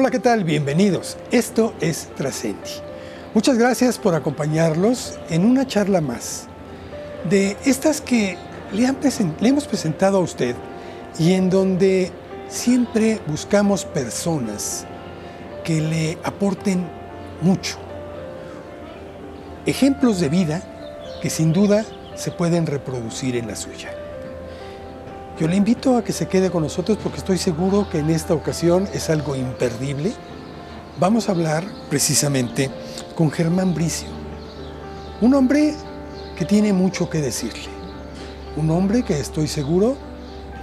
Hola, ¿qué tal? Bienvenidos. Esto es Trascendi. Muchas gracias por acompañarnos en una charla más de estas que le, le hemos presentado a usted y en donde siempre buscamos personas que le aporten mucho. Ejemplos de vida que sin duda se pueden reproducir en la suya. Yo le invito a que se quede con nosotros porque estoy seguro que en esta ocasión es algo imperdible. Vamos a hablar precisamente con Germán Bricio, un hombre que tiene mucho que decirle, un hombre que estoy seguro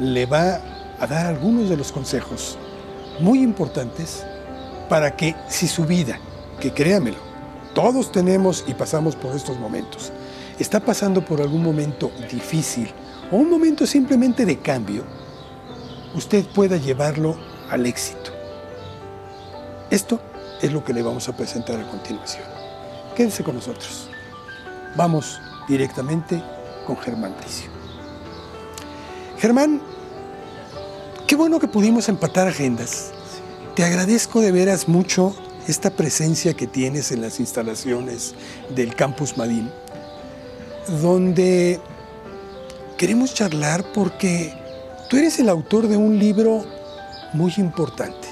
le va a dar algunos de los consejos muy importantes para que si su vida, que créamelo, todos tenemos y pasamos por estos momentos, está pasando por algún momento difícil, o un momento simplemente de cambio, usted pueda llevarlo al éxito. Esto es lo que le vamos a presentar a continuación. Quédese con nosotros. Vamos directamente con Germán Bricio. Germán, qué bueno que pudimos empatar agendas. Te agradezco de veras mucho esta presencia que tienes en las instalaciones del Campus Madín, donde queremos charlar porque tú eres el autor de un libro muy importante.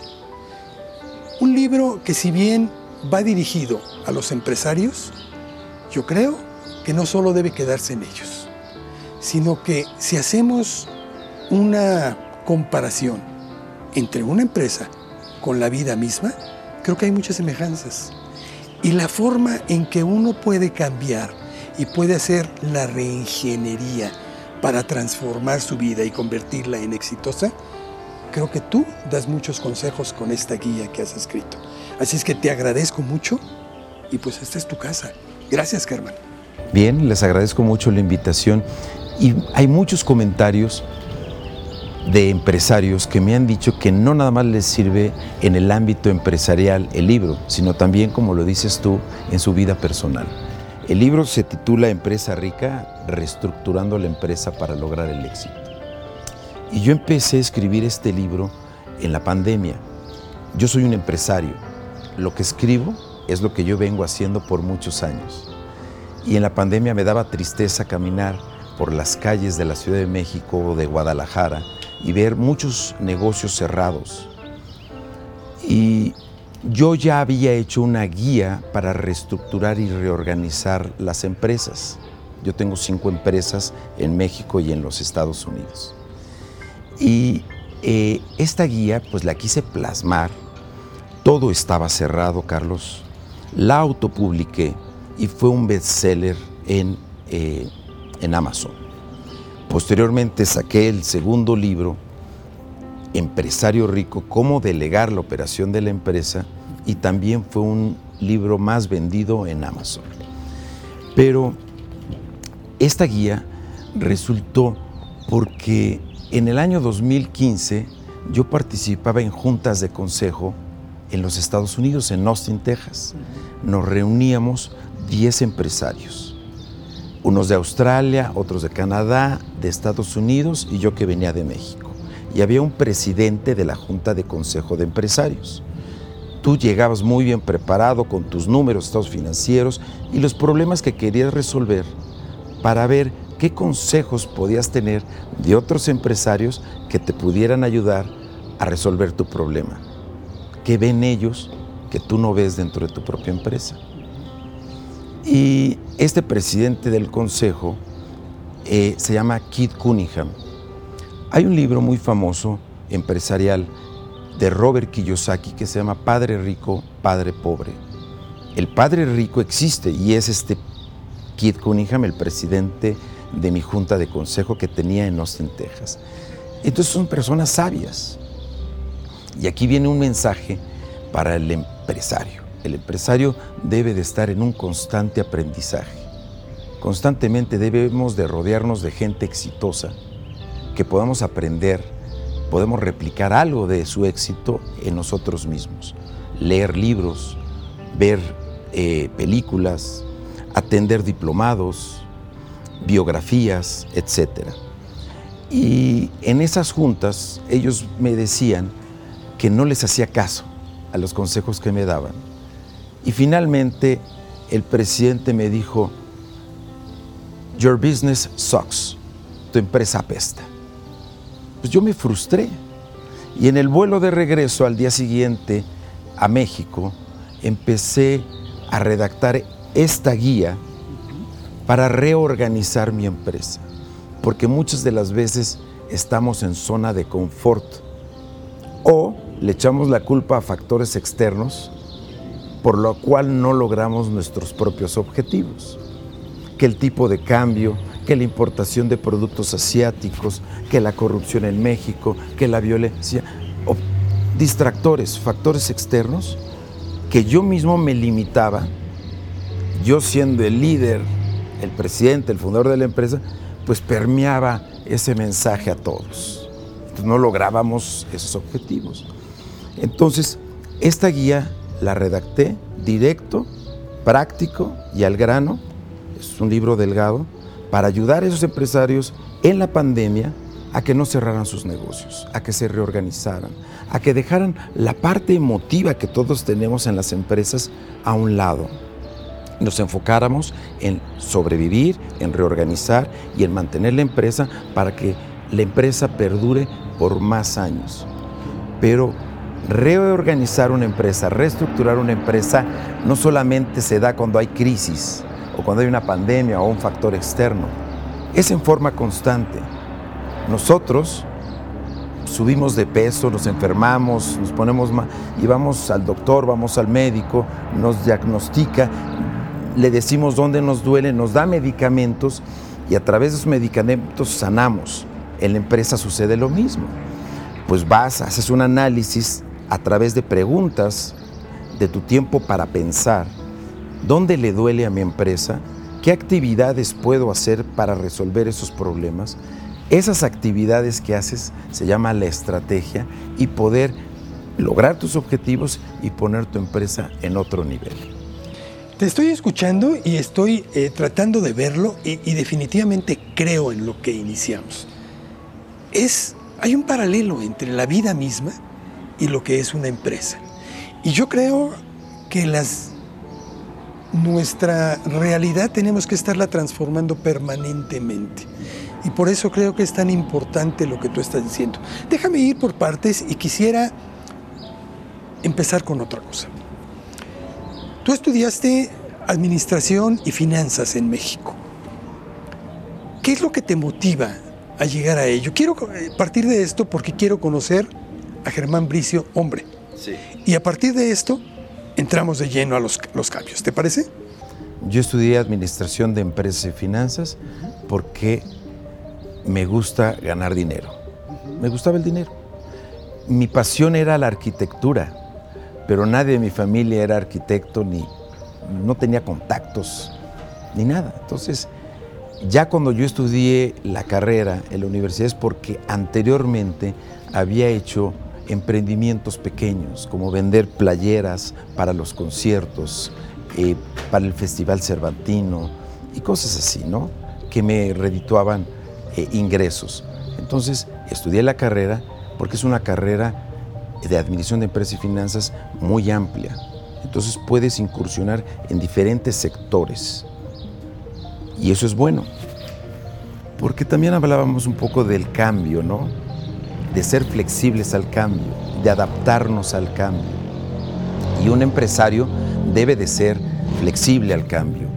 Un libro que si bien va dirigido a los empresarios, yo creo que no solo debe quedarse en ellos, sino que si hacemos una comparación entre una empresa con la vida misma, creo que hay muchas semejanzas. Y la forma en que uno puede cambiar y puede hacer la reingeniería para transformar su vida y convertirla en exitosa, creo que tú das muchos consejos con esta guía que has escrito. Así es que te agradezco mucho y pues esta es tu casa. Gracias, Germán. Bien, les agradezco mucho la invitación y hay muchos comentarios de empresarios que me han dicho que no nada más les sirve en el ámbito empresarial el libro, sino también, como lo dices tú, en su vida personal. El libro se titula Empresa Rica, reestructurando la empresa para lograr el éxito. Y yo empecé a escribir este libro en la pandemia. Yo soy un empresario. Lo que escribo es lo que yo vengo haciendo por muchos años. Y en la pandemia me daba tristeza caminar por las calles de la Ciudad de México o de Guadalajara y ver muchos negocios cerrados. Y yo ya había hecho una guía para reestructurar y reorganizar las empresas. Yo tengo cinco empresas en México y en los Estados Unidos. Y eh, esta guía, pues la quise plasmar. Todo estaba cerrado, Carlos. La autopubliqué y fue un bestseller en, eh, en Amazon. Posteriormente saqué el segundo libro empresario rico, cómo delegar la operación de la empresa y también fue un libro más vendido en Amazon. Pero esta guía resultó porque en el año 2015 yo participaba en juntas de consejo en los Estados Unidos, en Austin, Texas. Nos reuníamos 10 empresarios, unos de Australia, otros de Canadá, de Estados Unidos y yo que venía de México y había un presidente de la Junta de Consejo de Empresarios. Tú llegabas muy bien preparado con tus números, estados financieros y los problemas que querías resolver para ver qué consejos podías tener de otros empresarios que te pudieran ayudar a resolver tu problema. ¿Qué ven ellos que tú no ves dentro de tu propia empresa? Y este presidente del consejo eh, se llama Keith Cunningham hay un libro muy famoso, empresarial, de Robert Kiyosaki que se llama Padre Rico, Padre Pobre. El Padre Rico existe y es este Keith Cunningham, el presidente de mi junta de consejo que tenía en Austin, Texas. Entonces son personas sabias. Y aquí viene un mensaje para el empresario. El empresario debe de estar en un constante aprendizaje. Constantemente debemos de rodearnos de gente exitosa, que podamos aprender, podemos replicar algo de su éxito en nosotros mismos. Leer libros, ver eh, películas, atender diplomados, biografías, etc. Y en esas juntas ellos me decían que no les hacía caso, a los consejos que me daban. Y finalmente el presidente me dijo, Your business sucks, tu empresa apesta. Pues yo me frustré. Y en el vuelo de regreso al día siguiente a México, empecé a redactar esta guía para reorganizar mi empresa. Porque muchas de las veces estamos en zona de confort o le echamos la culpa a factores externos por lo cual no logramos nuestros propios objetivos. Que el tipo de cambio, que la importación de productos asiáticos, que la corrupción en México, que la violencia, distractores, factores externos, que yo mismo me limitaba, yo siendo el líder, el presidente, el fundador de la empresa, pues permeaba ese mensaje a todos. No lográbamos esos objetivos. Entonces, esta guía la redacté directo, práctico y al grano. Es un libro delgado para ayudar a esos empresarios en la pandemia a que no cerraran sus negocios, a que se reorganizaran, a que dejaran la parte emotiva que todos tenemos en las empresas a un lado. Nos enfocáramos en sobrevivir, en reorganizar y en mantener la empresa para que la empresa perdure por más años. Pero reorganizar una empresa, reestructurar una empresa, no solamente se da cuando hay crisis o cuando hay una pandemia o un factor externo, es en forma constante. Nosotros subimos de peso, nos enfermamos, nos ponemos y vamos al doctor, vamos al médico, nos diagnostica, le decimos dónde nos duele, nos da medicamentos y a través de esos medicamentos sanamos. En la empresa sucede lo mismo. Pues vas, haces un análisis a través de preguntas de tu tiempo para pensar, ¿dónde le duele a mi empresa? ¿Qué actividades puedo hacer para resolver esos problemas? Esas actividades que haces se llama la estrategia y poder lograr tus objetivos y poner tu empresa en otro nivel. Te estoy escuchando y estoy eh, tratando de verlo y, y, definitivamente creo en lo que iniciamos. Es, hay un paralelo entre la vida misma y lo que es una empresa. Y yo creo que las, nuestra realidad tenemos que estarla transformando permanentemente. Y por eso creo que es tan importante lo que tú estás diciendo. Déjame ir por partes y quisiera empezar con otra cosa. Tú estudiaste administración y finanzas en México. ¿Qué es lo que te motiva a llegar a ello? Quiero eh, partir de esto porque quiero conocer a Germán Bricio hombre. Sí. Y a partir de esto entramos de lleno a los, los cambios. ¿Te parece? Yo estudié Administración de Empresas y Finanzas porque me gusta ganar dinero. Me gustaba el dinero. Mi pasión era la arquitectura, pero nadie de mi familia era arquitecto ni no tenía contactos ni nada. Entonces, ya cuando yo estudié la carrera en la universidad es porque anteriormente había hecho emprendimientos pequeños, como vender playeras para los conciertos, eh, para el Festival Cervantino y cosas así, ¿no? Que me redituaban eh, ingresos. Entonces estudié la carrera porque es una carrera de administración de empresas y finanzas muy amplia. Entonces puedes incursionar en diferentes sectores. Y eso es bueno. Porque también hablábamos un poco del cambio, ¿no? De ser flexibles al cambio, de adaptarnos al cambio. Y un empresario debe de ser flexible al cambio.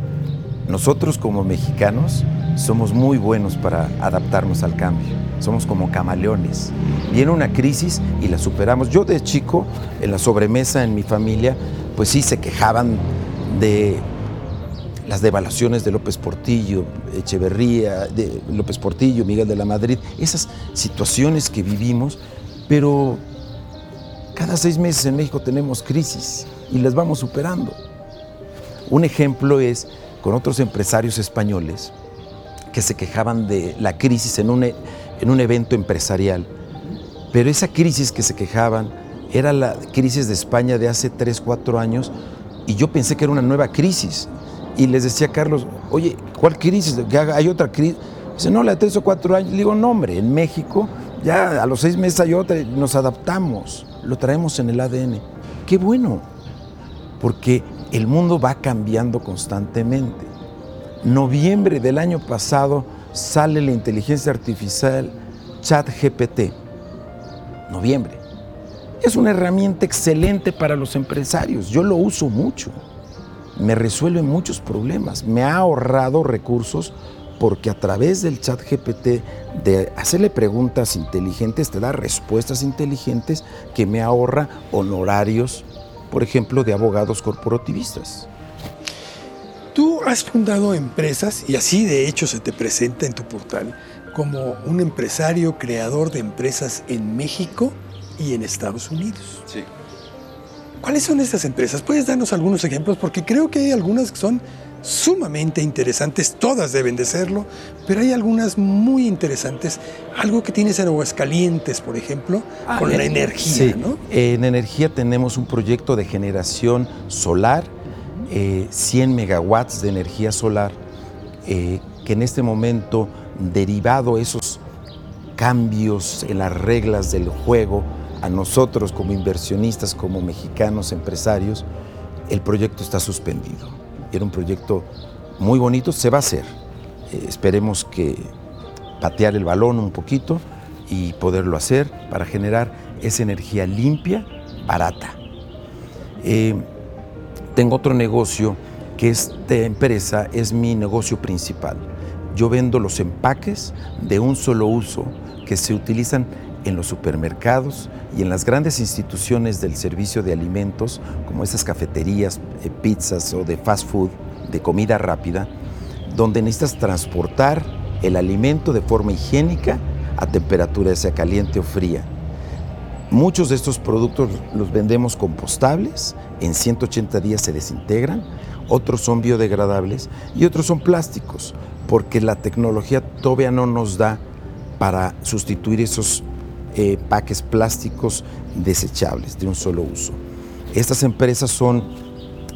Nosotros como mexicanos somos muy buenos para adaptarnos al cambio. Somos como camaleones. Viene una crisis y la superamos. Yo de chico, en la sobremesa en mi familia, pues sí se quejaban de las devaluaciones de López Portillo, Echeverría, de López Portillo, Miguel de la Madrid, esas situaciones que vivimos, pero cada seis meses en México tenemos crisis y las vamos superando. Un ejemplo es con otros empresarios españoles que se quejaban de la crisis en un, en un evento empresarial, pero esa crisis que se quejaban era la crisis de España de hace tres, cuatro años y yo pensé que era una nueva crisis y les decía a Carlos, oye, ¿cuál crisis? ¿Hay otra crisis? Dice, no, la de tres o cuatro años. Le digo, no, hombre, en México ya a los seis meses hay otra, nos adaptamos, lo traemos en el ADN. qué bueno, porque el mundo va cambiando constantemente. Noviembre del año pasado sale la inteligencia artificial ChatGPT. Noviembre. Es una herramienta excelente para los empresarios. Yo lo uso mucho. Me resuelve muchos problemas. Me ha ahorrado recursos porque a través del chat GPT, de hacerle preguntas inteligentes, te da respuestas inteligentes que me ahorra honorarios, por ejemplo, de abogados corporativistas. Tú has fundado empresas y así de hecho se te presenta en tu portal como un empresario creador de empresas en México y en Estados Unidos. Sí. ¿Cuáles son estas empresas? ¿Puedes darnos algunos ejemplos? Porque creo que hay algunas que son sumamente interesantes, todas deben de serlo, pero hay algunas muy interesantes. Algo que tienes en Aguascalientes, por ejemplo, Ah, con la en- energía, sí. ¿no? En energía tenemos un proyecto de generación solar, eh, 100 megawatts de energía solar, eh, que en este momento, derivado esos cambios en las reglas del juego, a nosotros como inversionistas, como mexicanos empresarios, el proyecto está suspendido. Era un proyecto muy bonito, se va a hacer. Eh, esperemos que patear el balón un poquito y poderlo hacer para generar esa energía limpia, barata. Eh, tengo otro negocio que esta empresa es mi negocio principal. Yo vendo los empaques de un solo uso que se utilizan en los supermercados y en las grandes instituciones del servicio de alimentos, como esas cafeterías, eh, pizzas o de fast food, de comida rápida, donde necesitas transportar el alimento de forma higiénica a temperatura sea caliente o fría. Muchos de estos productos los vendemos compostables, en 180 días se desintegran, otros son biodegradables y otros son plásticos, porque la tecnología todavía no nos da para sustituir esos eh, paques plásticos desechables de un solo uso. Estas empresas son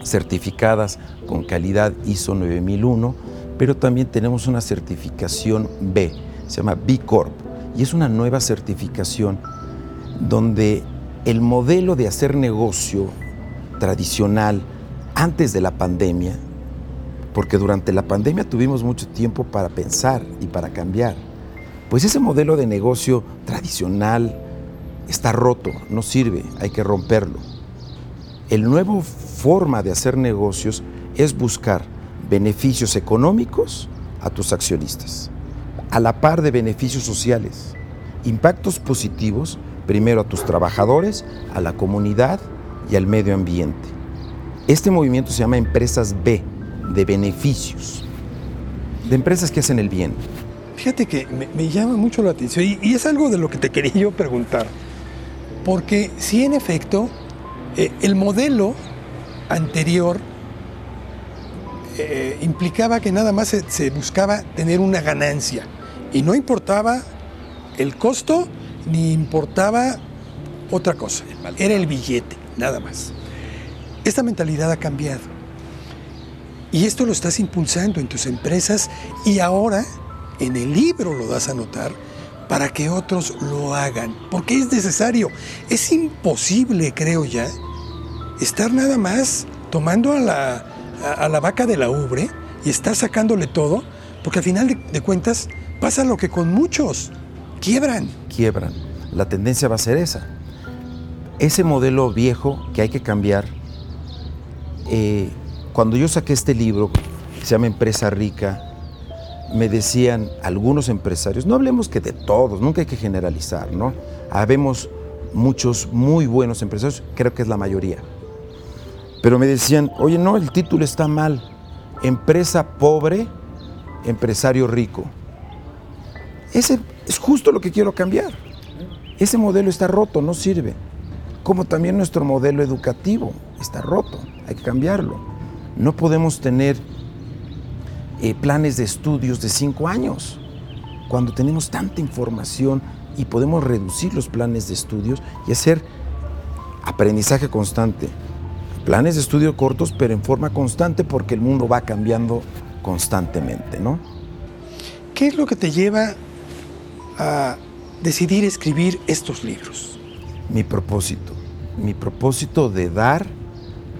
certificadas con calidad ISO 9001, pero también tenemos una certificación B, se llama B Corp, y es una nueva certificación donde el modelo de hacer negocio tradicional antes de la pandemia, porque durante la pandemia tuvimos mucho tiempo para pensar y para cambiar, pues ese modelo de negocio tradicional está roto, no sirve, hay que romperlo. El nuevo forma de hacer negocios es buscar beneficios económicos a tus accionistas, a la par de beneficios sociales, impactos positivos primero a tus trabajadores, a la comunidad y al medio ambiente. Este movimiento se llama empresas B, de beneficios, de empresas que hacen el bien. Fíjate que me, me llama mucho la atención y, y es algo de lo que te quería yo preguntar. Porque si en efecto eh, el modelo anterior eh, implicaba que nada más se, se buscaba tener una ganancia y no importaba el costo ni importaba otra cosa. Era el billete, nada más. Esta mentalidad ha cambiado. Y esto lo estás impulsando en tus empresas y ahora en el libro lo das a notar para que otros lo hagan. Porque es necesario. Es imposible, creo ya, estar nada más tomando a la, a, la vaca de la ubre y estar sacándole todo, porque al final de, de cuentas pasa lo que con muchos quiebran. quiebran. La tendencia va a ser esa. Ese modelo viejo que hay que cambiar, eh, cuando yo saqué este libro, que se llama Empresa Rica, me decían algunos empresarios, no hablemos que de todos, nunca hay que generalizar, ¿no? Habemos muchos muy buenos empresarios, creo que es la mayoría. Pero me decían, oye, no, el título está mal. Empresa pobre, empresario rico. Ese es justo lo que quiero cambiar. Ese modelo está roto, no sirve. Como también nuestro modelo educativo está roto, hay que cambiarlo. No podemos tener eh, planes de estudios de cinco años cuando tenemos tanta información y podemos reducir los planes de estudios y hacer aprendizaje constante. Planes de estudio cortos, pero en forma constante porque el mundo va cambiando constantemente, ¿no? ¿Qué es lo que te lleva a decidir escribir estos libros? Mi propósito. mi propósito de dar,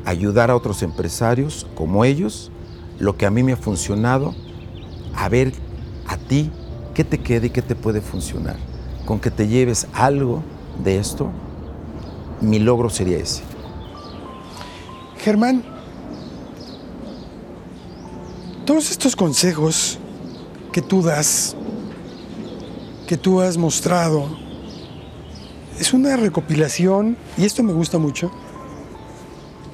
ayudar a otros empresarios como ellos, lo que a mí me ha funcionado, a ver a ti qué te queda y qué te puede funcionar. Con que te lleves algo de esto, mi logro sería ese. Germán, todos estos consejos que tú das, que tú has mostrado, es una recopilación, y esto me gusta mucho,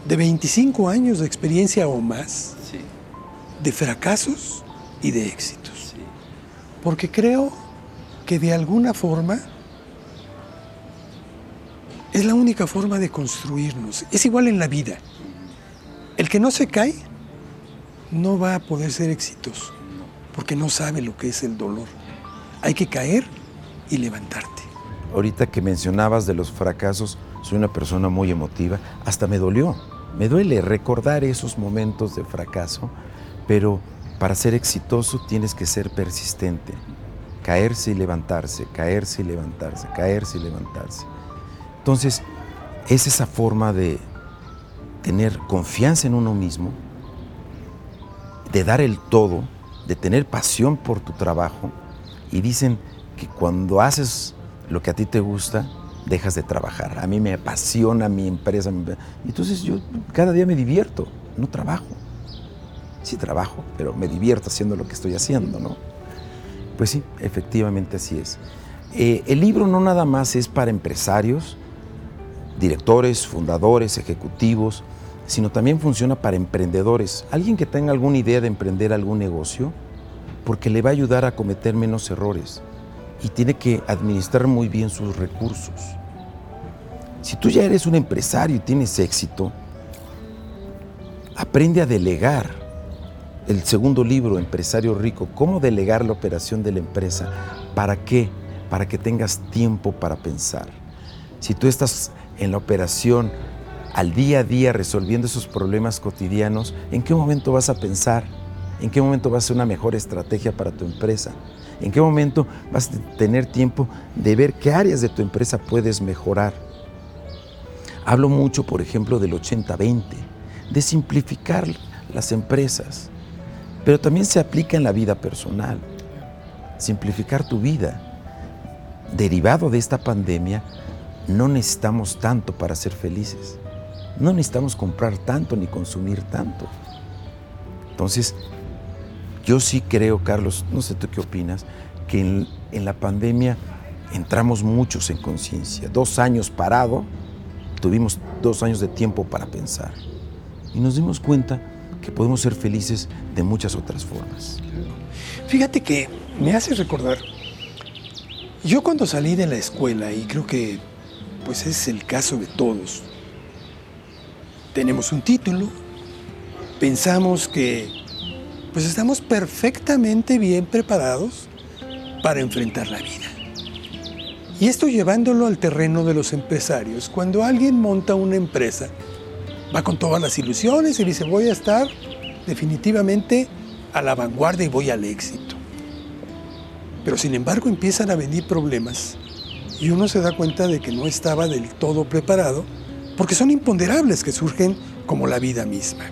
de 25 años de experiencia o más, de fracasos y de éxitos. Porque creo que de alguna forma es la única forma de construirnos. Es igual en la vida. El que no se cae no va a poder ser exitoso, porque no sabe lo que es el dolor. Hay que caer y levantarte. Ahorita que mencionabas de los fracasos, soy una persona muy emotiva, hasta me dolió. Me duele recordar esos momentos de fracaso, pero para ser exitoso tienes que ser persistente. Caerse y levantarse, caerse y levantarse, caerse y levantarse. Entonces, es esa forma de tener confianza en uno mismo, de dar el todo, de tener pasión por tu trabajo. Y dicen que cuando haces lo que a ti te gusta, dejas de trabajar. A mí me apasiona mi empresa. Entonces yo cada día me divierto, no trabajo. Sí trabajo, pero me divierto haciendo lo que estoy haciendo, ¿no? Pues sí, efectivamente así es. Eh, el libro no nada más es para empresarios, directores, fundadores, ejecutivos, sino también funciona para emprendedores. Alguien que tenga alguna idea de emprender algún negocio, porque le va a ayudar a cometer menos errores y tiene que administrar muy bien sus recursos. Si tú ya eres un empresario y tienes éxito, aprende a delegar. El segundo libro, Empresario Rico, cómo delegar la operación de la empresa. ¿Para qué? Para que tengas tiempo para pensar. Si tú estás en la operación al día a día resolviendo esos problemas cotidianos, ¿en qué momento vas a pensar? ¿En qué momento va a ser una mejor estrategia para tu empresa? ¿En qué momento vas a tener tiempo de ver qué áreas de tu empresa puedes mejorar? Hablo mucho, por ejemplo, del 80-20, de simplificar las empresas, pero también se aplica en la vida personal. Simplificar tu vida. Derivado de esta pandemia, no necesitamos tanto para ser felices. No necesitamos comprar tanto ni consumir tanto. Entonces, yo sí creo, Carlos, no sé tú qué opinas, que en, la pandemia entramos muchos en conciencia. Dos años parado, tuvimos dos años de tiempo para pensar. Y nos dimos cuenta que podemos ser felices de muchas otras formas. Fíjate que me hace recordar, yo cuando salí de la escuela, y creo que pues es el caso de todos. Tenemos un título, pensamos que pues estamos perfectamente bien preparados para enfrentar la vida. Y esto llevándolo al terreno de los empresarios. Cuando alguien monta una empresa, va con todas las ilusiones y dice voy a estar definitivamente a la vanguardia y voy al éxito. Pero sin embargo empiezan a venir problemas y uno se da cuenta de que no estaba del todo preparado porque son imponderables que surgen como la vida misma.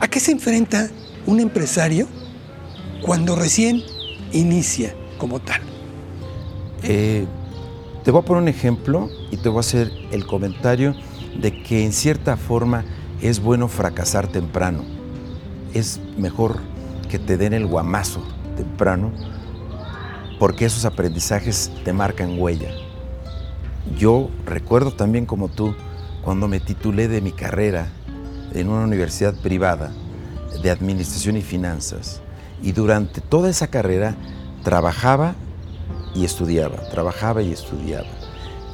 ¿A qué se enfrenta un empresario cuando recién inicia como tal? Eh, te voy a poner un ejemplo y te voy a hacer el comentario de que en cierta forma es bueno fracasar temprano. Es mejor que te den el guamazo temprano porque esos aprendizajes te marcan huella. Yo recuerdo también como tú, cuando me titulé de mi carrera en una universidad privada de Administración y Finanzas, y durante toda esa carrera trabajaba y estudiaba, trabajaba y estudiaba.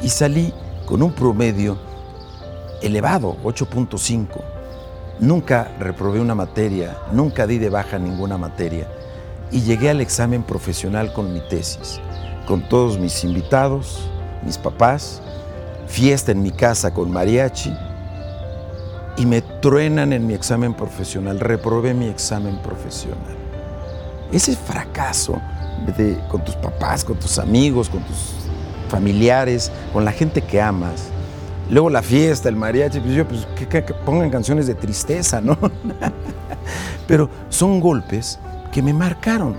Y salí con un promedio elevado, 8.5. Nunca reprobé una materia, nunca di de baja ninguna materia y llegué al examen profesional con mi tesis, con todos mis invitados, mis papás, fiesta en mi casa con mariachi y me truenan en mi examen profesional, reprobé mi examen profesional. Ese fracaso de, con tus papás, con tus amigos, con tus familiares, con la gente que amas, Luego la fiesta, el mariachi, pues yo, pues que, pongan canciones de tristeza, ¿no? Pero son golpes que me marcaron.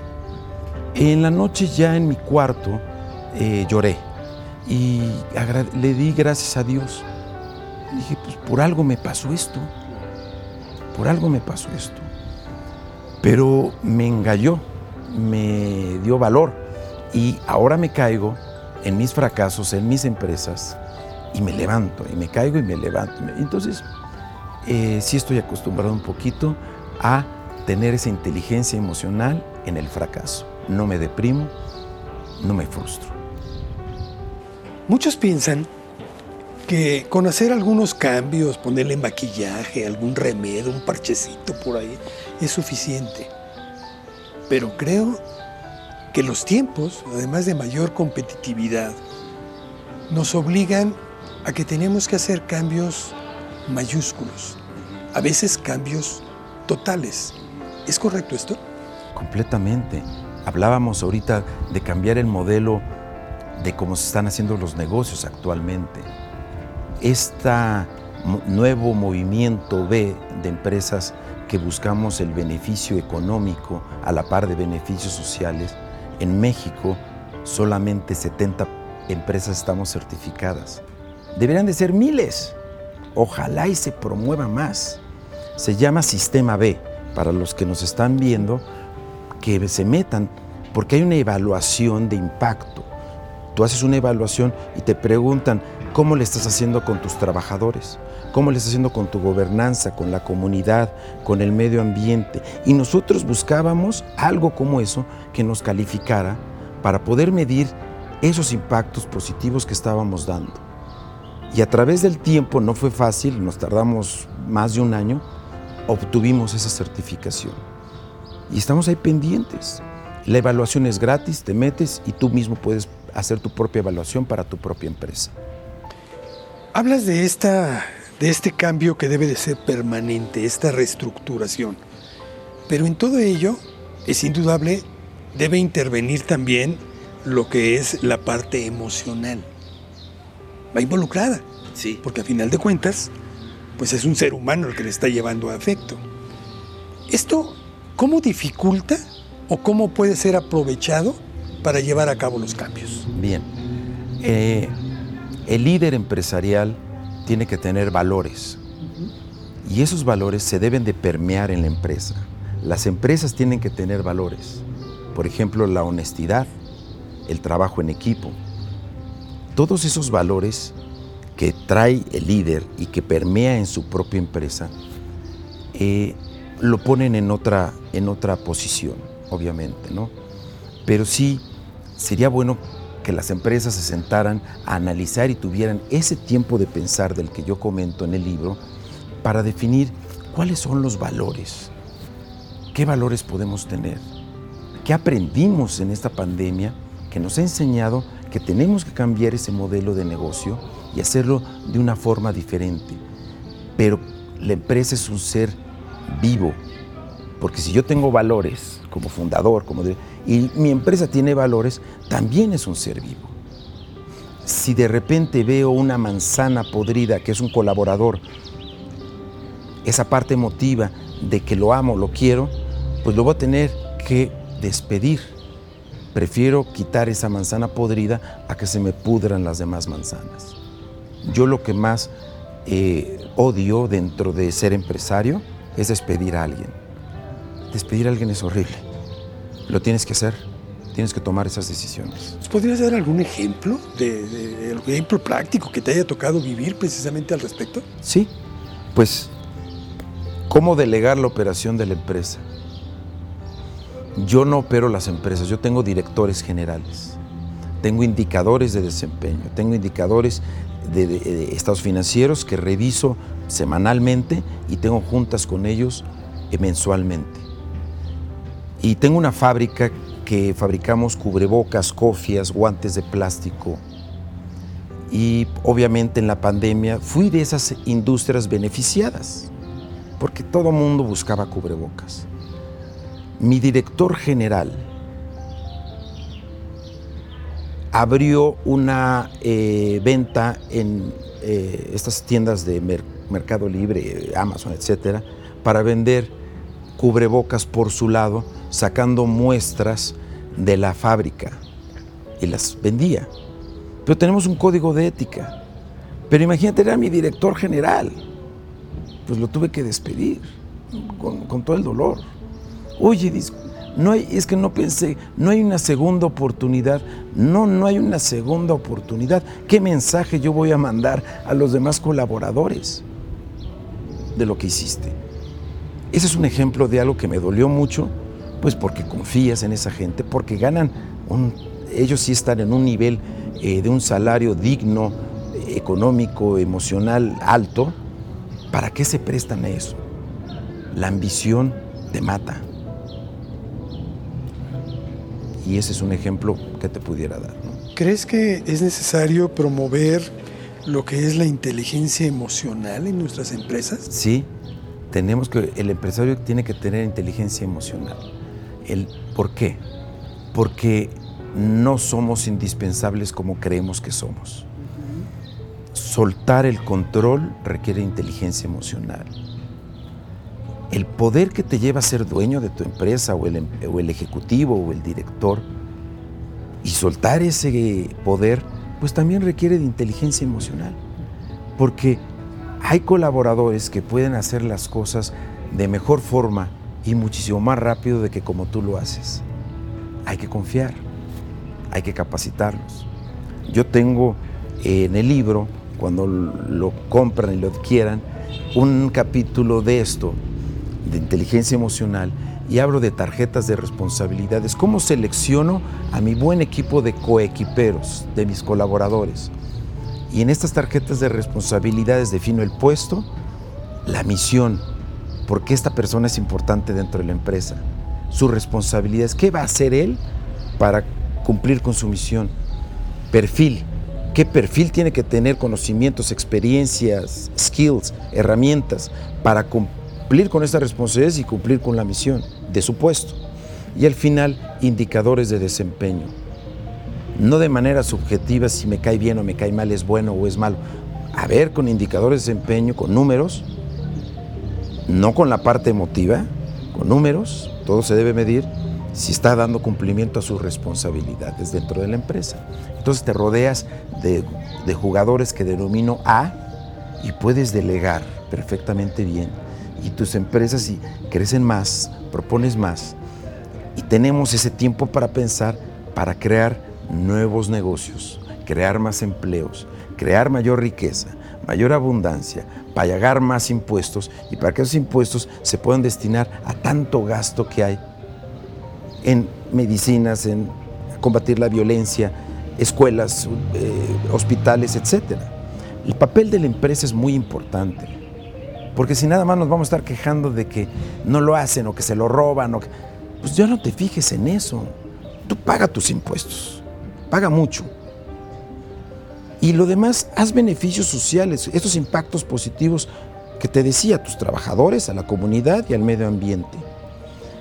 En la noche ya en mi cuarto eh, lloré y le di gracias a Dios. dije, pues por algo me pasó esto, por algo me pasó esto. Pero me engañó, me dio valor y ahora me caigo en mis fracasos, en mis empresas y me levanto, y me caigo y me levanto. Entonces, eh, sí estoy acostumbrado un poquito a tener esa inteligencia emocional en el fracaso. No me deprimo, no me frustro. Muchos piensan que con hacer algunos cambios, ponerle maquillaje, algún remedio, un parchecito por ahí, es suficiente. Pero creo que los tiempos, además de mayor competitividad, nos obligan a que tenemos que hacer cambios mayúsculos, a veces cambios totales. ¿Es correcto esto? Completamente. Hablábamos ahorita de cambiar el modelo de cómo se están haciendo los negocios actualmente. Este nuevo movimiento B de empresas que buscamos el beneficio económico a la par de beneficios sociales, en México solamente 70 empresas estamos certificadas. Deberían de ser miles. Ojalá y se promueva más. Se llama Sistema B. Para los que nos están viendo, que se metan, porque hay una evaluación de impacto. Tú haces una evaluación y te preguntan cómo le estás haciendo con tus trabajadores, cómo le estás haciendo con tu gobernanza, con la comunidad, con el medio ambiente. Y nosotros buscábamos algo como eso que nos calificara para poder medir esos impactos positivos que estábamos dando. Y a través del tiempo, no fue fácil, nos tardamos más de un año, obtuvimos esa certificación. Y estamos ahí pendientes. La evaluación es gratis, te metes y tú mismo puedes hacer tu propia evaluación para tu propia empresa. Hablas de, esta, de este cambio que debe de ser permanente, esta reestructuración. Pero en todo ello, es indudable, debe intervenir también lo que es la parte emocional va involucrada. Sí. Porque a final de cuentas, pues es un ser humano el que le está llevando a afecto. ¿Esto cómo dificulta o cómo puede ser aprovechado para llevar a cabo los cambios? Bien. Eh, el líder empresarial tiene que tener valores. Y esos valores se deben de permear en la empresa. Las empresas tienen que tener valores. Por ejemplo, la honestidad, el trabajo en equipo, todos esos valores que trae el líder y que permea en su propia empresa, eh, lo ponen en otra, en otra posición, obviamente, ¿no? Pero sí sería bueno que las empresas se sentaran a analizar y tuvieran ese tiempo de pensar del que yo comento en el libro para definir cuáles son los valores, qué valores podemos tener, qué aprendimos en esta pandemia que nos ha enseñado que tenemos que cambiar ese modelo de negocio y hacerlo de una forma diferente. Pero la empresa es un ser vivo, porque si yo tengo valores como fundador, como y mi empresa tiene valores, también es un ser vivo. Si de repente veo una manzana podrida, que es un colaborador, esa parte emotiva de que lo amo, lo quiero, pues lo voy a tener que despedir Prefiero quitar esa manzana podrida a que se me pudran las demás manzanas. Yo lo que más eh, odio dentro de ser empresario es despedir a alguien. Despedir a alguien es horrible. Lo tienes que hacer. Tienes que tomar esas decisiones. ¿Podrías dar algún ejemplo, de, de, algún ejemplo práctico que te haya tocado vivir precisamente al respecto? Sí, pues, ¿cómo delegar la operación de la empresa? Yo no opero las empresas, yo tengo directores generales, tengo indicadores de desempeño, tengo indicadores de, estados financieros que reviso semanalmente y tengo juntas con ellos eh, mensualmente. Y tengo una fábrica que fabricamos cubrebocas, cofias, guantes de plástico. Y obviamente en la pandemia fui de esas industrias beneficiadas, porque todo mundo buscaba cubrebocas mi director general abrió una eh, venta en eh, estas tiendas de Mercado Libre, Amazon, etcétera, para vender cubrebocas por su lado, sacando muestras de la fábrica y las vendía. Pero tenemos un código de ética. Pero imagínate, era mi director general. Pues lo tuve que despedir con, con todo el dolor. Oye, no es que no pensé, no hay una segunda oportunidad. No, no hay una segunda oportunidad. ¿Qué mensaje yo voy a mandar a los demás colaboradores de lo que hiciste? Ese es un ejemplo de algo que me dolió mucho, pues porque confías en esa gente, porque ganan, ellos sí están en un nivel eh, de un salario digno, económico, emocional alto. ¿Para qué se prestan a eso? La ambición te mata. Y ese es un ejemplo que te pudiera dar. ¿Crees que es necesario promover lo que es la inteligencia emocional en nuestras empresas? Sí, tenemos que, el empresario tiene que tener inteligencia emocional. El, ¿Por qué? Porque no somos indispensables como creemos que somos. Soltar el control requiere inteligencia emocional el poder que te lleva a ser dueño de tu empresa o el, o el, ejecutivo o el director y soltar ese poder, pues también requiere de inteligencia emocional. Porque hay colaboradores que pueden hacer las cosas de mejor forma y muchísimo más rápido de que como tú lo haces. Hay que confiar, hay que capacitarlos. Yo tengo en el libro, cuando lo compran y lo adquieran, un capítulo de esto de inteligencia emocional y hablo de tarjetas de responsabilidades. ¿Cómo selecciono a mi buen equipo de coequiperos, de mis colaboradores? Y en estas tarjetas de responsabilidades defino el puesto, la misión, por qué esta persona es importante dentro de la empresa, sus responsabilidades, qué va a hacer él para cumplir con su misión, perfil, qué perfil tiene que tener conocimientos, experiencias, skills, herramientas para cumplir cumplir con estas responsabilidades y cumplir con la misión de su puesto. Y al final, indicadores de desempeño. No de manera subjetiva si me cae bien o me cae mal, es bueno o es malo. A ver, con indicadores de desempeño, con números, no con la parte emotiva, con números, todo se debe medir si está dando cumplimiento a sus responsabilidades dentro de la empresa. Entonces te rodeas de, de jugadores que denomino A y puedes delegar perfectamente bien y tus empresas y crecen más, propones más y tenemos ese tiempo para pensar, para crear nuevos negocios, crear más empleos, crear mayor riqueza, mayor abundancia, pagar más impuestos y para que esos impuestos se puedan destinar a tanto gasto que hay en medicinas, en combatir la violencia, escuelas, eh, hospitales, etc. El papel de la empresa es muy importante. Porque si nada más nos vamos a estar quejando de que no lo hacen o que se lo roban, o pues ya no te fijes en eso. Tú paga tus impuestos, paga mucho. Y lo demás, haz beneficios sociales, estos impactos positivos que te decía a tus trabajadores, a la comunidad y al medio ambiente.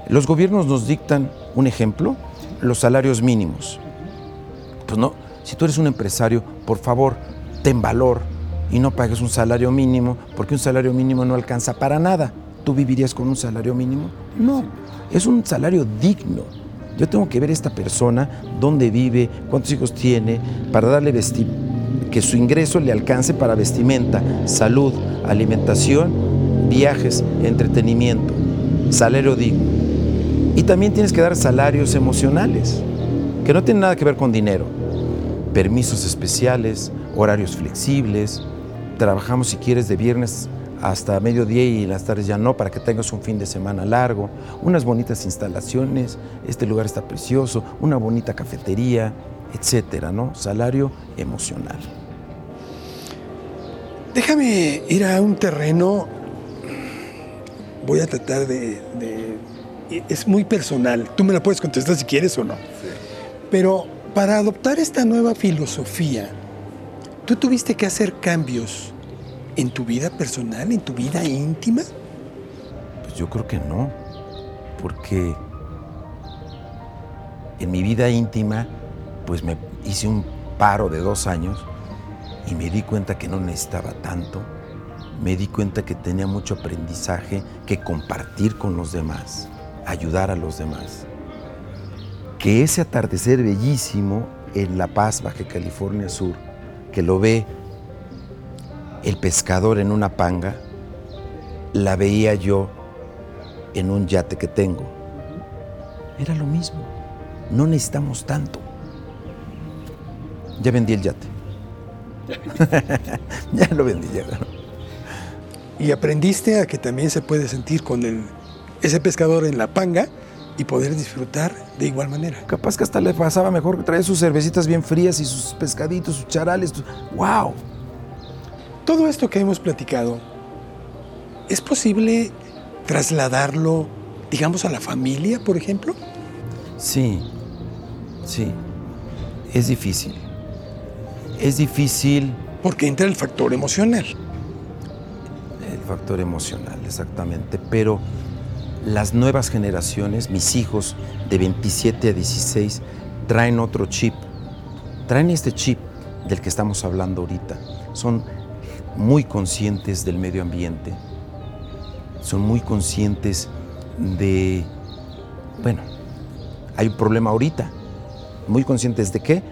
Los gobiernos nos dictan un ejemplo, los salarios mínimos. Pues no, si tú eres un empresario, por favor, ten valor, y no pagues un salario mínimo, porque un salario mínimo no alcanza para nada. ¿Tú vivirías con un salario mínimo? No, es un salario digno. Yo tengo que ver a esta persona, dónde vive, cuántos hijos tiene, para darle que su ingreso le alcance para vestimenta, salud, alimentación, viajes, entretenimiento, salario digno. Y también tienes que dar salarios emocionales, que no tienen nada que ver con dinero. Permisos especiales, horarios flexibles, Trabajamos si quieres de viernes hasta mediodía y las tardes ya no, para que tengas un fin de semana largo, unas bonitas instalaciones, este lugar está precioso, una bonita cafetería, etcétera, ¿no? Salario emocional. Déjame ir a un terreno, voy a tratar de, es muy personal, tú me la puedes contestar si quieres o no, pero para adoptar esta nueva filosofía, ¿Tú tuviste que hacer cambios en tu vida personal, en tu vida íntima? Pues yo creo que no, porque en mi vida íntima pues me hice un paro de dos años y me di cuenta que no necesitaba tanto. Me di cuenta que tenía mucho aprendizaje que compartir con los demás, ayudar a los demás. Que ese atardecer bellísimo en La Paz, Baja California Sur, que lo ve el pescador en una panga, la veía yo en un yate que tengo. Era lo mismo. No necesitamos tanto. Ya vendí el yate. ya lo vendí, ya. Y aprendiste a que también se puede sentir con el, ese pescador en la panga y poder disfrutar de igual manera. Capaz que hasta le pasaba mejor, traía sus cervecitas bien frías y sus pescaditos, sus charales. ¡Wow! Todo esto que hemos platicado, ¿es posible trasladarlo, digamos, a la familia, por ejemplo? Sí, sí. Es difícil. Es difícil. Porque entra el factor emocional. El factor emocional, exactamente. Pero las nuevas generaciones, mis hijos de 27 a 16, traen otro chip. Traen este chip del que estamos hablando ahorita. Son muy conscientes del medio ambiente. Son muy conscientes de, bueno, hay un problema ahorita. Muy conscientes de qué?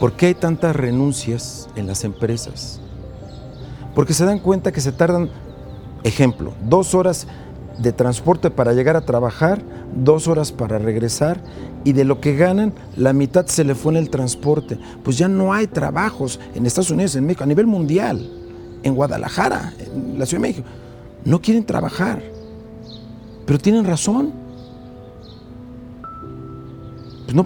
¿Por qué hay tantas renuncias en las empresas? Porque se dan cuenta que se tardan, ejemplo, dos horas de transporte para llegar a trabajar, dos horas para regresar y de lo que ganan, la mitad se le fue en el transporte. Pues ya no hay trabajos en Estados Unidos, en México, a nivel mundial, en Guadalajara, en la Ciudad de México. No quieren trabajar, pero tienen razón. Pues no,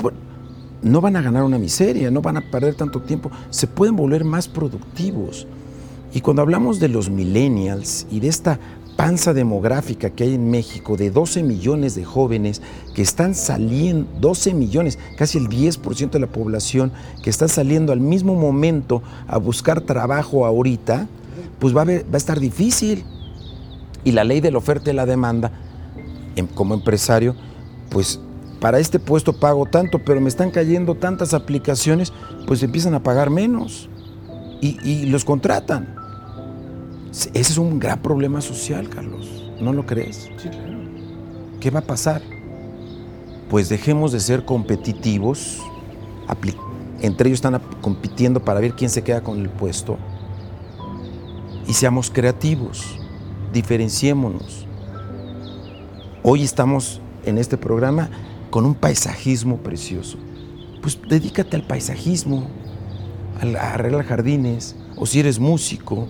no van a ganar una miseria, no van a perder tanto tiempo, se pueden volver más productivos. Y cuando hablamos de los millennials y de esta panza demográfica que hay en México de 12 millones de jóvenes que están saliendo, 12 millones, casi el 10% de la población que está saliendo al mismo momento a buscar trabajo ahorita, pues va a, va a estar difícil. Y la ley de la oferta y la demanda, em, como empresario, pues para este puesto pago tanto, pero me están cayendo tantas aplicaciones, pues empiezan a pagar menos y los contratan. Ese es un gran problema social, Carlos. ¿No lo crees? Sí, claro. ¿Qué va a pasar? Pues dejemos de ser competitivos. Entre ellos están compitiendo para ver quién se queda con el puesto. Y seamos creativos. Diferenciémonos. Hoy estamos en este programa con un paisajismo precioso. Pues dedícate al paisajismo, a arreglar jardines, o si eres músico,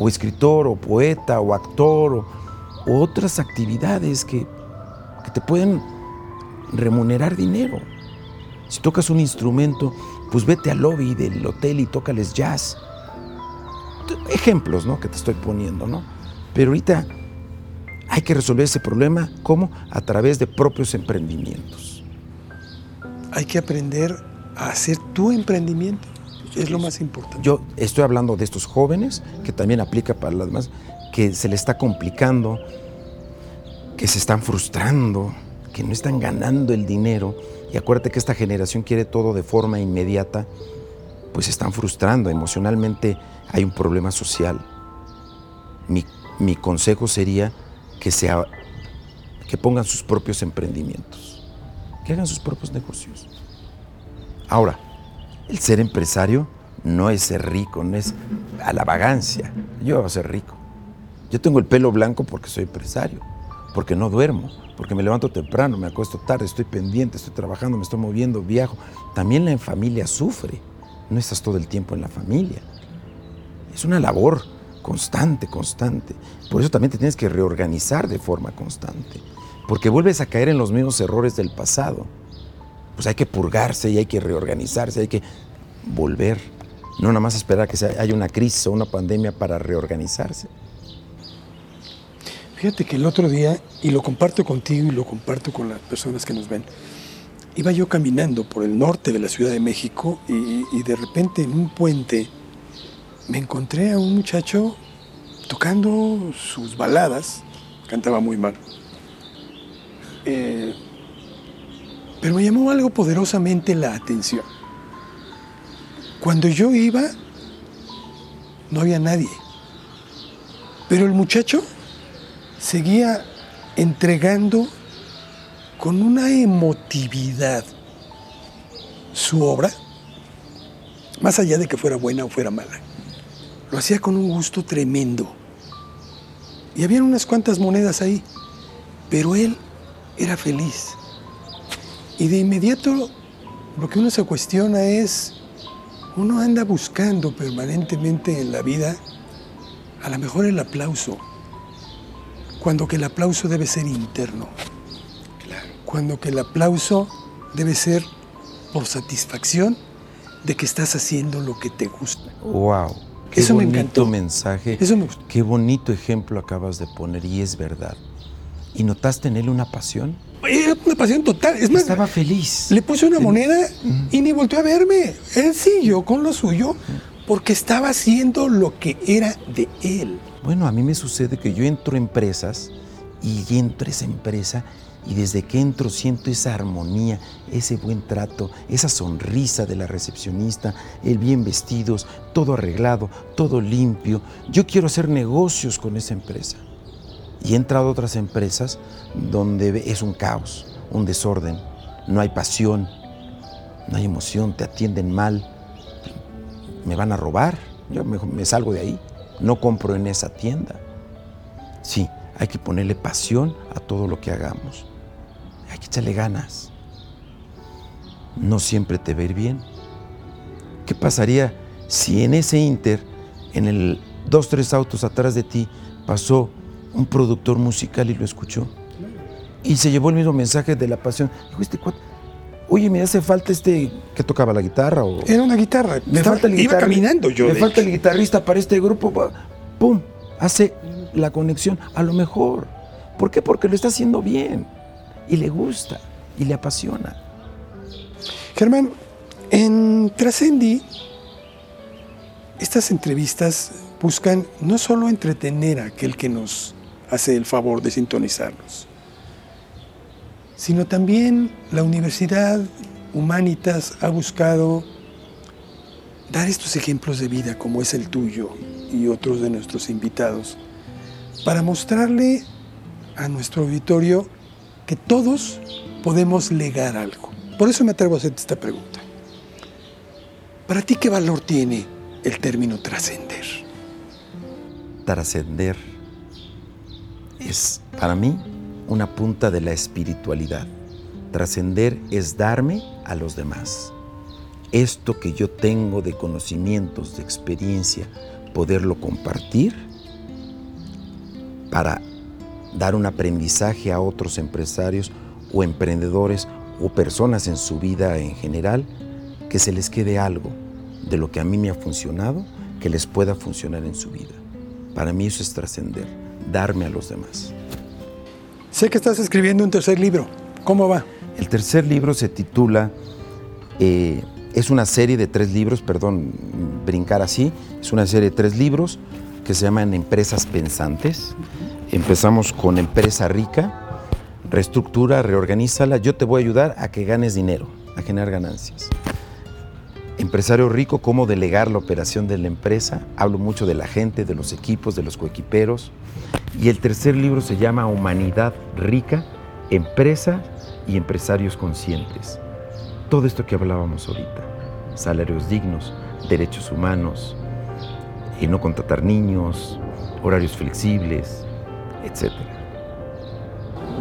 o escritor, o poeta, o actor, o, otras actividades que, que te pueden remunerar dinero. Si tocas un instrumento, pues vete al lobby del hotel y tócales jazz. Ejemplos, ¿no? Que te estoy poniendo, ¿no? Pero ahorita hay que resolver ese problema, ¿cómo? A través de propios emprendimientos. Hay que aprender a hacer tu emprendimiento. Es lo más importante. Yo estoy hablando de estos jóvenes, que también aplica para las demás, que se les está complicando, que se están frustrando, que no están ganando el dinero. Y acuérdate que esta generación quiere todo de forma inmediata, pues se están frustrando. Emocionalmente hay un problema social. Mi, mi consejo sería que, sea, que pongan sus propios emprendimientos, que hagan sus propios negocios. Ahora, el ser empresario no es ser rico, no es a la vagancia. Yo voy a ser rico. Yo tengo el pelo blanco porque soy empresario, porque no duermo, porque me levanto temprano, me acuesto tarde, estoy pendiente, estoy trabajando, me estoy moviendo, viajo. También la familia sufre. No estás todo el tiempo en la familia. Es una labor constante, constante. Por eso también te tienes que reorganizar de forma constante, porque vuelves a caer en los mismos errores del pasado pues hay que purgarse y hay que reorganizarse, hay que volver. No nada más esperar que haya una crisis o una pandemia para reorganizarse. Fíjate que el otro día, y lo comparto contigo y lo comparto con las personas que nos ven, iba yo caminando por el norte de la Ciudad de México y, y de repente en un puente me encontré a un muchacho tocando sus baladas, cantaba muy mal. Eh, pero me llamó algo poderosamente la atención. Cuando yo iba, no había nadie. Pero el muchacho seguía entregando con una emotividad su obra, más allá de que fuera buena o fuera mala. Lo hacía con un gusto tremendo. Y habían unas cuantas monedas ahí, pero él era feliz. Y de inmediato lo que uno se cuestiona es, uno anda buscando permanentemente en la vida a lo mejor el aplauso, cuando que el aplauso debe ser interno, cuando que el aplauso debe ser por satisfacción de que estás haciendo lo que te gusta. ¡Wow! Qué Eso me bonito encantó. mensaje. Eso me gustó. Qué bonito ejemplo acabas de poner y es verdad. ¿Y notaste en él una pasión? Era una pasión total. Es más, Estaba feliz. le puse una moneda y ni volteó a verme. Él siguió con lo suyo porque estaba haciendo lo que era de él. Bueno, a mí me sucede que yo entro a empresas y entro a esa empresa y desde que entro siento esa armonía, ese buen trato, esa sonrisa de la recepcionista, el bien vestidos, todo arreglado, todo limpio. Yo quiero hacer negocios con esa empresa. Y he entrado a otras empresas donde es un caos, un desorden, no hay pasión, no hay emoción, te atienden mal, me van a robar, yo me salgo de ahí, no compro en esa tienda. Sí, hay que ponerle pasión a todo lo que hagamos. Hay que echarle ganas. No siempre te va a ir bien. ¿Qué pasaría si en ese inter, en el dos, tres autos atrás de ti, pasó un productor musical y lo escuchó? Y se llevó el mismo mensaje de la pasión. Dijo, este cuate, oye, me hace falta este que tocaba la guitarra o... Era una guitarra. Me falta el Iba caminando yo. Me falta hecho. el guitarrista para este grupo. ¡Pum! Hace la conexión. A lo mejor. ¿Por qué? Porque lo está haciendo bien. Y le gusta. Y le apasiona. Germán, en Trascendi, estas entrevistas buscan no solo entretener a aquel que nos hace el favor de sintonizarnos, sino también la Universidad Humanitas ha buscado dar estos ejemplos de vida como es el tuyo y otros de nuestros invitados, para mostrarle a nuestro auditorio que todos podemos legar algo. Por eso me atrevo a hacerte esta pregunta. ¿Para ti qué valor tiene el término trascender? Trascender es, para mí, una punta de la espiritualidad. Trascender es darme a los demás. Esto que yo tengo de conocimientos, de experiencia, poderlo compartir para dar un aprendizaje a otros empresarios o emprendedores o personas en su vida en general, que se les quede algo de lo que a mí me ha funcionado, que les pueda funcionar en su vida. Para mí eso es trascender, darme a los demás. Sé que estás escribiendo un tercer libro. ¿Cómo va? El tercer libro se titula, eh, es una serie de tres libros, perdón, brincar así, es una serie de tres libros que se llaman Empresas Pensantes. Empezamos con Empresa Rica, reestructura, reorganízala, yo te voy a ayudar a que ganes dinero, a generar ganancias. Empresario rico, cómo delegar la operación de la empresa. Hablo mucho de la gente, de los equipos, de los coequiperos. Y el tercer libro se llama Humanidad Rica, Empresa y Empresarios Conscientes. Todo esto que hablábamos ahorita. Salarios dignos, derechos humanos, eh, no contratar niños, horarios flexibles, etc.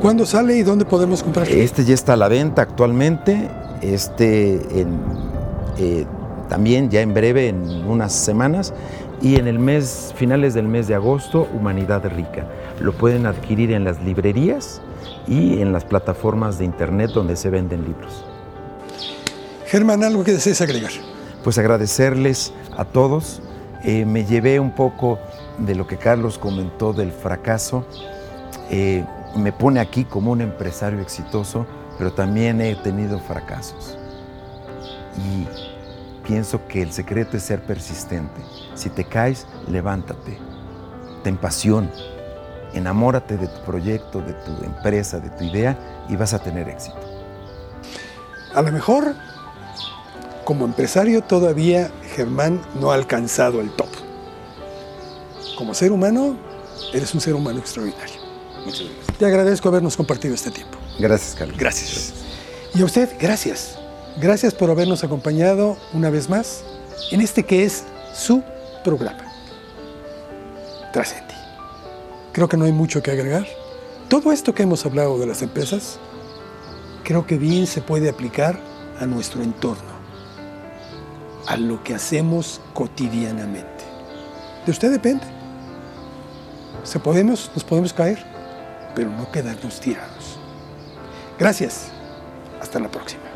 ¿Cuándo sale y dónde podemos comprarlo? Este ya está a la venta actualmente. Este en, eh, también ya en breve, en unas semanas. Y en el mes, finales del mes de agosto, Humanidad Rica. Lo pueden adquirir en las librerías y en las plataformas de internet donde se venden libros. Germán, algo que desees agregar. Pues agradecerles a todos. Eh, me llevé un poco de lo que Carlos comentó del fracaso. Eh, me pone aquí como un empresario exitoso, pero también he tenido fracasos. Y pienso que el secreto es ser persistente. Si te caes, levántate. Ten pasión. Enamórate de tu proyecto, de tu empresa, de tu idea y vas a tener éxito. A lo mejor como empresario todavía Germán no ha alcanzado el top. Como ser humano, eres un ser humano extraordinario. Muchas gracias. Te agradezco habernos compartido este tiempo. Gracias, Carlos. Gracias. Y a usted, gracias. Gracias por habernos acompañado una vez más en este que es su programa. Trascendi. Creo que no hay mucho que agregar. Todo esto que hemos hablado de las empresas, creo que bien se puede aplicar a nuestro entorno, a lo que hacemos cotidianamente. De usted depende. Se podemos, nos podemos caer, pero no quedarnos tirados. Gracias. Hasta la próxima.